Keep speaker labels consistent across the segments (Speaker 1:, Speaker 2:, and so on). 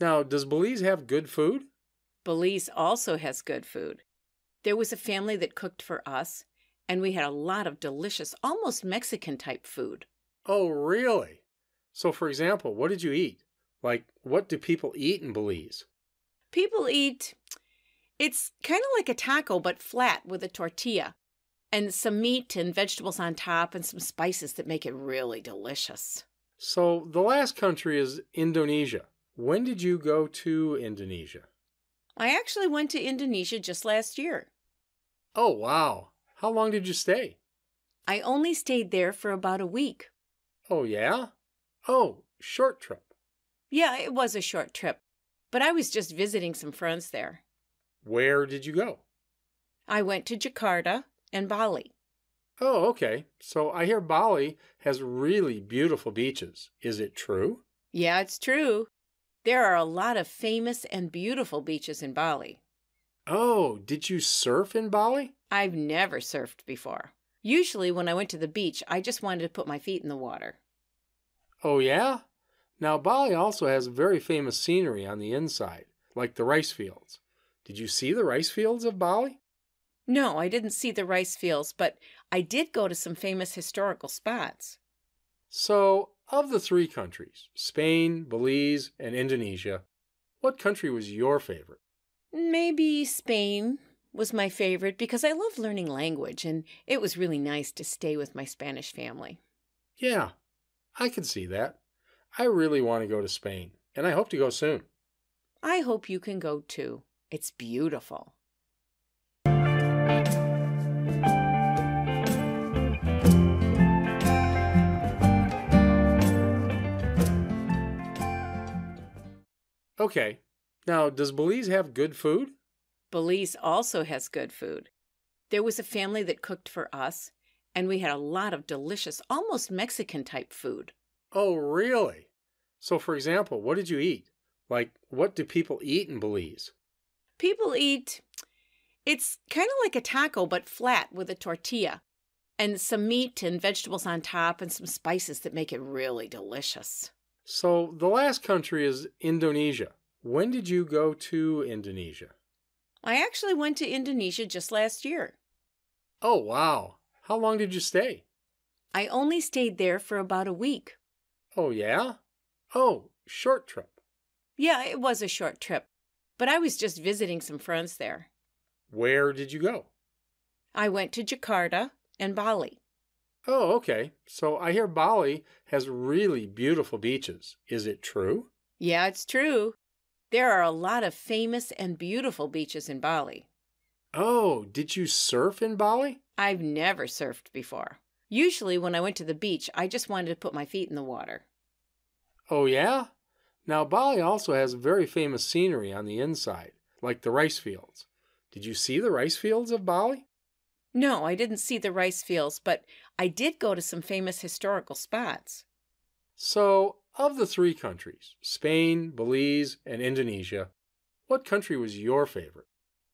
Speaker 1: Now, does Belize have good food?
Speaker 2: Belize also has good food. There was a family that cooked for us, and we had a lot of delicious, almost Mexican type food.
Speaker 1: Oh, really? So, for example, what did you eat? Like, what do people eat in Belize?
Speaker 2: People eat, it's kind of like a taco, but flat with a tortilla, and some meat and vegetables on top, and some spices that make it really delicious.
Speaker 1: So, the last country is Indonesia. When did you go to Indonesia?
Speaker 2: I actually went to Indonesia just last year.
Speaker 1: Oh, wow. How long did you stay?
Speaker 2: I only stayed there for about a week.
Speaker 1: Oh, yeah? Oh, short trip.
Speaker 2: Yeah, it was a short trip, but I was just visiting some friends there.
Speaker 1: Where did you go?
Speaker 2: I went to Jakarta and Bali.
Speaker 1: Oh, okay. So I hear Bali has really beautiful beaches. Is it true?
Speaker 2: Yeah, it's true. There are a lot of famous and beautiful beaches in Bali.
Speaker 1: Oh, did you surf in Bali?
Speaker 2: I've never surfed before. Usually, when I went to the beach, I just wanted to put my feet in the water.
Speaker 1: Oh, yeah? Now, Bali also has very famous scenery on the inside, like the rice fields. Did you see the rice fields of Bali?
Speaker 2: No, I didn't see the rice fields, but I did go to some famous historical spots.
Speaker 1: So, of the three countries, Spain, Belize, and Indonesia, what country was your favorite?
Speaker 2: Maybe Spain was my favorite because I love learning language and it was really nice to stay with my Spanish family.
Speaker 1: Yeah, I can see that. I really want to go to Spain, and I hope to go soon.
Speaker 2: I hope you can go too. It's beautiful.
Speaker 1: Okay. Now, does Belize have good food?
Speaker 2: Belize also has good food. There was a family that cooked for us, and we had a lot of delicious, almost Mexican type food.
Speaker 1: Oh, really? So, for example, what did you eat? Like, what do people eat in Belize?
Speaker 2: People eat, it's kind of like a taco, but flat with a tortilla, and some meat and vegetables on top, and some spices that make it really delicious.
Speaker 1: So, the last country is Indonesia. When did you go to Indonesia?
Speaker 2: I actually went to Indonesia just last year.
Speaker 1: Oh, wow. How long did you stay?
Speaker 2: I only stayed there for about a week.
Speaker 1: Oh, yeah? Oh, short trip.
Speaker 2: Yeah, it was a short trip, but I was just visiting some friends there.
Speaker 1: Where did you go?
Speaker 2: I went to Jakarta and Bali.
Speaker 1: Oh, okay. So I hear Bali has really beautiful beaches. Is it true?
Speaker 2: Yeah, it's true. There are a lot of famous and beautiful beaches in Bali.
Speaker 1: Oh, did you surf in Bali?
Speaker 2: I've never surfed before. Usually, when I went to the beach, I just wanted to put my feet in the water.
Speaker 1: Oh, yeah? Now, Bali also has very famous scenery on the inside, like the rice fields. Did you see the rice fields of Bali?
Speaker 2: No, I didn't see the rice fields, but I did go to some famous historical spots.
Speaker 1: So, of the three countries, Spain, Belize, and Indonesia, what country was your favorite?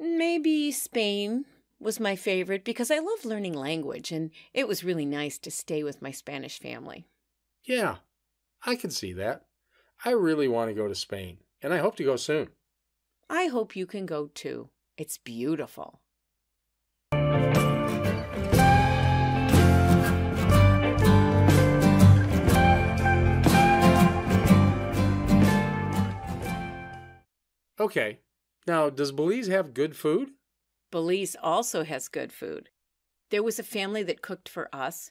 Speaker 2: Maybe Spain was my favorite because I love learning language and it was really nice to stay with my Spanish family.
Speaker 1: Yeah, I can see that. I really want to go to Spain, and I hope to go soon.
Speaker 2: I hope you can go too. It's beautiful.
Speaker 1: Okay, now does Belize have good food?
Speaker 2: Belize also has good food. There was a family that cooked for us,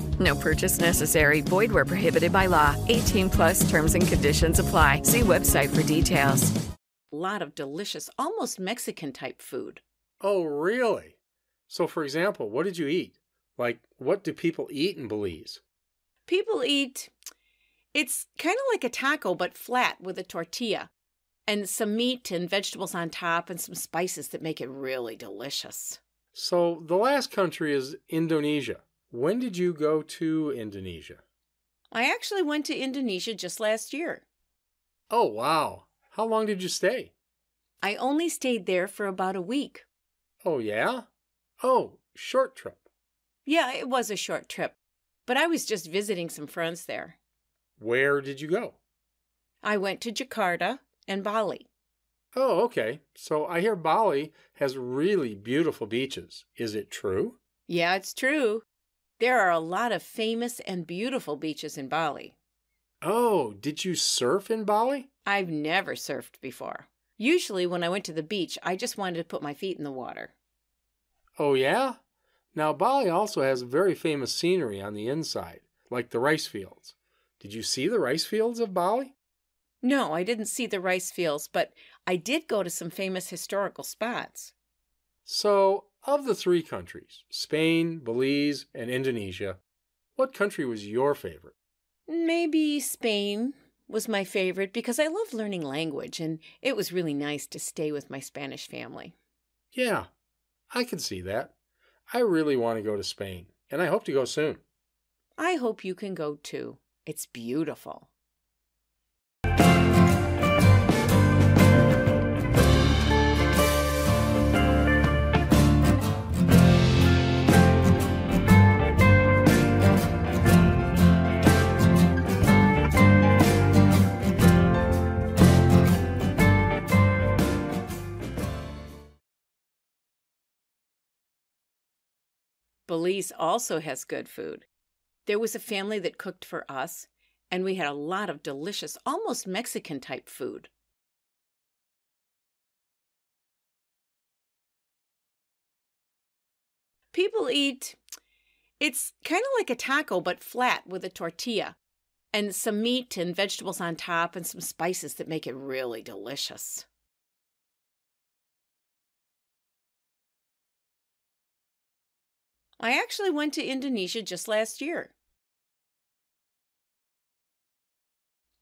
Speaker 3: No purchase necessary. Void where prohibited by law. 18 plus terms and conditions apply. See website for details.
Speaker 2: lot of delicious, almost Mexican type food.
Speaker 1: Oh, really? So, for example, what did you eat? Like, what do people eat in Belize?
Speaker 2: People eat, it's kind of like a taco, but flat with a tortilla, and some meat and vegetables on top, and some spices that make it really delicious.
Speaker 1: So, the last country is Indonesia. When did you go to Indonesia?
Speaker 2: I actually went to Indonesia just last year.
Speaker 1: Oh, wow. How long did you stay?
Speaker 2: I only stayed there for about a week.
Speaker 1: Oh, yeah? Oh, short trip.
Speaker 2: Yeah, it was a short trip, but I was just visiting some friends there.
Speaker 1: Where did you go?
Speaker 2: I went to Jakarta and Bali.
Speaker 1: Oh, okay. So I hear Bali has really beautiful beaches. Is it true?
Speaker 2: Yeah, it's true. There are a lot of famous and beautiful beaches in Bali.
Speaker 1: Oh, did you surf in Bali?
Speaker 2: I've never surfed before. Usually, when I went to the beach, I just wanted to put my feet in the water.
Speaker 1: Oh, yeah? Now, Bali also has very famous scenery on the inside, like the rice fields. Did you see the rice fields of Bali?
Speaker 2: No, I didn't see the rice fields, but I did go to some famous historical spots.
Speaker 1: So, of the three countries, Spain, Belize, and Indonesia, what country was your favorite?
Speaker 2: Maybe Spain was my favorite because I love learning language and it was really nice to stay with my Spanish family.
Speaker 1: Yeah, I can see that. I really want to go to Spain, and I hope to go soon.
Speaker 2: I hope you can go too. It's beautiful. Belize also has good food. There was a family that cooked for us, and we had a lot of delicious, almost Mexican type food. People eat, it's kind of like a taco, but flat with a tortilla, and some meat and vegetables on top, and some spices that make it really delicious. I actually went to Indonesia just last year.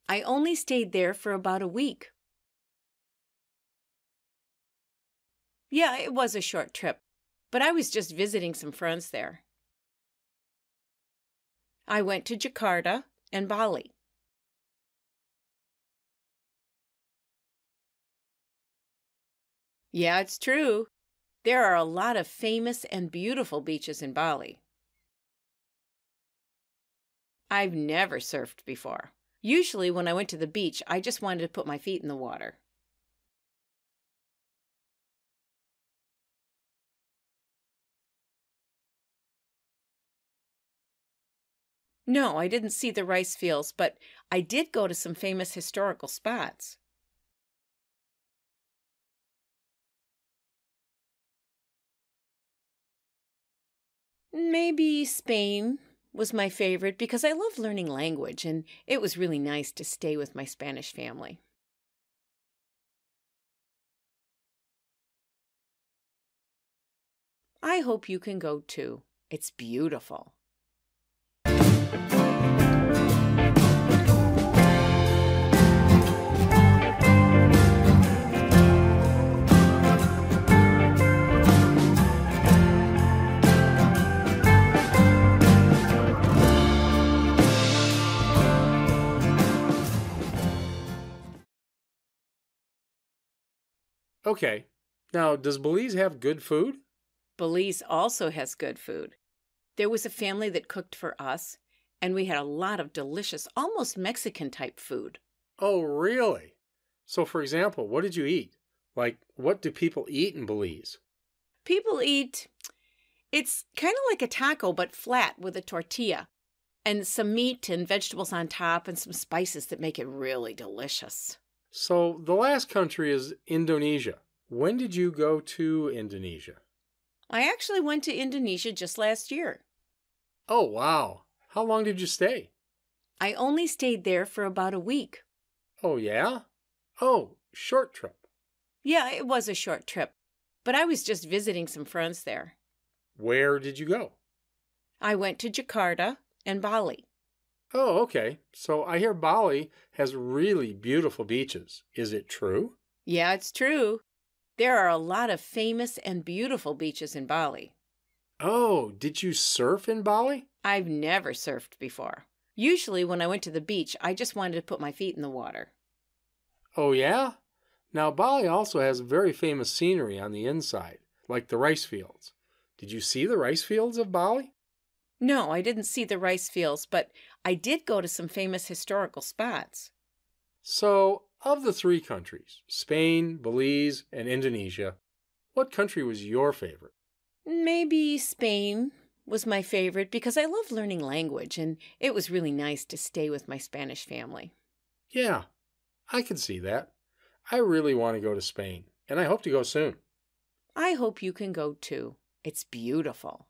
Speaker 2: I only stayed there for about a week. Yeah, it was a short trip, but I was just visiting some friends there. I went to Jakarta and Bali. Yeah, it's true. There are a lot of famous and beautiful beaches in Bali. I've never surfed before. Usually, when I went to the beach, I just wanted to put my feet in the water. No, I didn't see the rice fields, but I did go to some famous historical spots. Maybe Spain was my favorite because I love learning language and it was really nice to stay with my Spanish family. I hope you can go too. It's beautiful.
Speaker 1: Okay. Now, does Belize have good food?
Speaker 2: Belize also has good food. There was a family that cooked for us, and we had a lot of delicious, almost Mexican type food.
Speaker 1: Oh, really? So, for example, what did you eat? Like, what do people eat in Belize?
Speaker 2: People eat, it's kind of like a taco, but flat with a tortilla, and some meat and vegetables on top, and some spices that make it really delicious.
Speaker 1: So, the last country is Indonesia. When did you go to Indonesia?
Speaker 2: I actually went to Indonesia just last year.
Speaker 1: Oh, wow. How long did you stay?
Speaker 2: I only stayed there for about a week.
Speaker 1: Oh, yeah? Oh, short trip.
Speaker 2: Yeah, it was a short trip, but I was just visiting some friends there.
Speaker 1: Where did you go?
Speaker 2: I went to Jakarta and Bali.
Speaker 1: Oh, okay. So I hear Bali has really beautiful beaches. Is it true?
Speaker 2: Yeah, it's true. There are a lot of famous and beautiful beaches in Bali.
Speaker 1: Oh, did you surf in Bali?
Speaker 2: I've never surfed before. Usually, when I went to the beach, I just wanted to put my feet in the water.
Speaker 1: Oh, yeah? Now, Bali also has very famous scenery on the inside, like the rice fields. Did you see the rice fields of Bali?
Speaker 2: No, I didn't see the rice fields, but I did go to some famous historical spots.
Speaker 1: So, of the three countries, Spain, Belize, and Indonesia, what country was your favorite?
Speaker 2: Maybe Spain was my favorite because I love learning language and it was really nice to stay with my Spanish family.
Speaker 1: Yeah, I can see that. I really want to go to Spain, and I hope to go soon.
Speaker 2: I hope you can go too. It's beautiful.